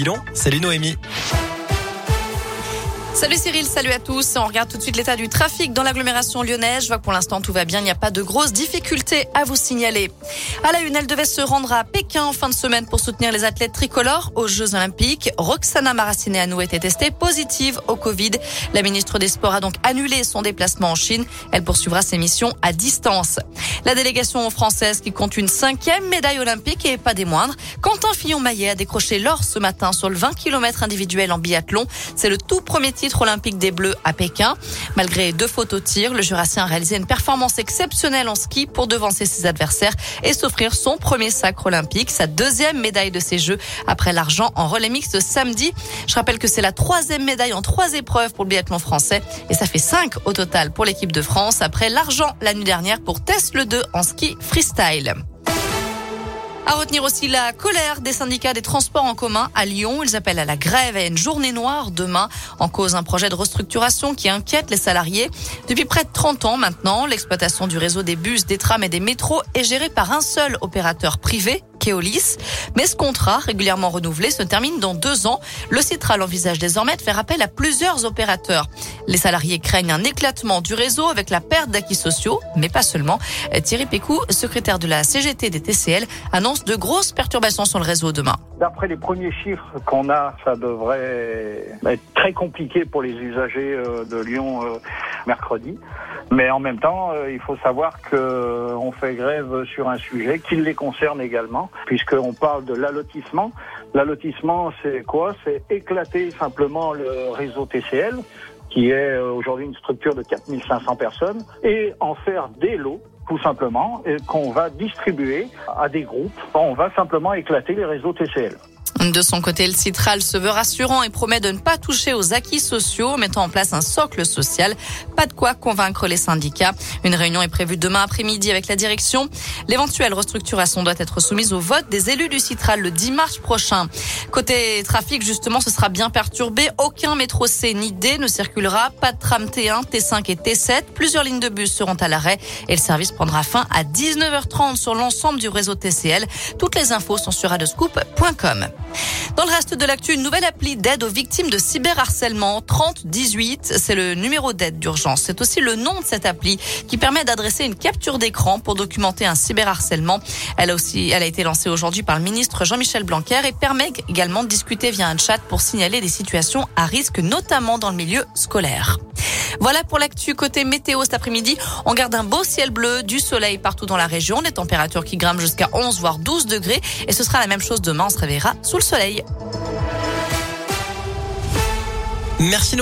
bilan. Salut Noémie. Salut Cyril, salut à tous. On regarde tout de suite l'état du trafic dans l'agglomération lyonnaise. Je vois que pour l'instant tout va bien, il n'y a pas de grosses difficultés à vous signaler. À la une, elle devait se rendre à Pékin en fin de semaine pour soutenir les athlètes tricolores aux Jeux Olympiques. Roxana Maracineanu était testée positive au Covid. La ministre des Sports a donc annulé son déplacement en Chine. Elle poursuivra ses missions à distance. La délégation française qui compte une cinquième médaille olympique et pas des moindres. Quentin Fillon-Maillet a décroché l'or ce matin sur le 20 km individuel en biathlon. C'est le tout premier titre olympique des Bleus à Pékin. Malgré deux fautes au tir, le Jurassien a réalisé une performance exceptionnelle en ski pour devancer ses adversaires et s'offrir son premier sacre olympique, sa deuxième médaille de ces Jeux après l'argent en relais mixte samedi. Je rappelle que c'est la troisième médaille en trois épreuves pour le biathlon français et ça fait cinq au total pour l'équipe de France après l'argent la nuit dernière pour Tess le 2 en ski freestyle. À retenir aussi la colère des syndicats des transports en commun à Lyon. Ils appellent à la grève et à une journée noire demain en cause un projet de restructuration qui inquiète les salariés. Depuis près de 30 ans maintenant, l'exploitation du réseau des bus, des trams et des métros est gérée par un seul opérateur privé, Mais ce contrat, régulièrement renouvelé, se termine dans deux ans. Le Citral envisage désormais de faire appel à plusieurs opérateurs. Les salariés craignent un éclatement du réseau avec la perte d'acquis sociaux, mais pas seulement. Thierry Pécou, secrétaire de la CGT des TCL, annonce de grosses perturbations sur le réseau demain. D'après les premiers chiffres qu'on a, ça devrait être très compliqué pour les usagers euh, de Lyon euh, mercredi. Mais en même temps, euh, il faut savoir qu'on fait grève sur un sujet qui les concerne également, puisqu'on parle de l'allotissement. L'allotissement, c'est quoi? C'est éclater simplement le réseau TCL, qui est aujourd'hui une structure de 4500 personnes, et en faire des lots tout simplement, qu'on va distribuer à des groupes. On va simplement éclater les réseaux TCL. De son côté, le Citral se veut rassurant et promet de ne pas toucher aux acquis sociaux, mettant en place un socle social. Pas de quoi convaincre les syndicats. Une réunion est prévue demain après-midi avec la direction. L'éventuelle restructuration doit être soumise au vote des élus du Citral le 10 mars prochain. Côté trafic, justement, ce sera bien perturbé. Aucun métro C ni D ne circulera. Pas de tram T1, T5 et T7. Plusieurs lignes de bus seront à l'arrêt et le service prendra fin à 19h30 sur l'ensemble du réseau TCL. Toutes les infos sont sur adescoop.com. Dans le reste de l'actu, une nouvelle appli d'aide aux victimes de cyberharcèlement 3018. C'est le numéro d'aide d'urgence. C'est aussi le nom de cette appli qui permet d'adresser une capture d'écran pour documenter un cyberharcèlement. Elle a aussi, elle a été lancée aujourd'hui par le ministre Jean-Michel Blanquer et permet également de discuter via un chat pour signaler des situations à risque, notamment dans le milieu scolaire. Voilà pour l'actu côté météo cet après-midi. On garde un beau ciel bleu, du soleil partout dans la région, des températures qui grimpent jusqu'à 11 voire 12 degrés et ce sera la même chose demain. On se réveillera sous le soleil. Merci.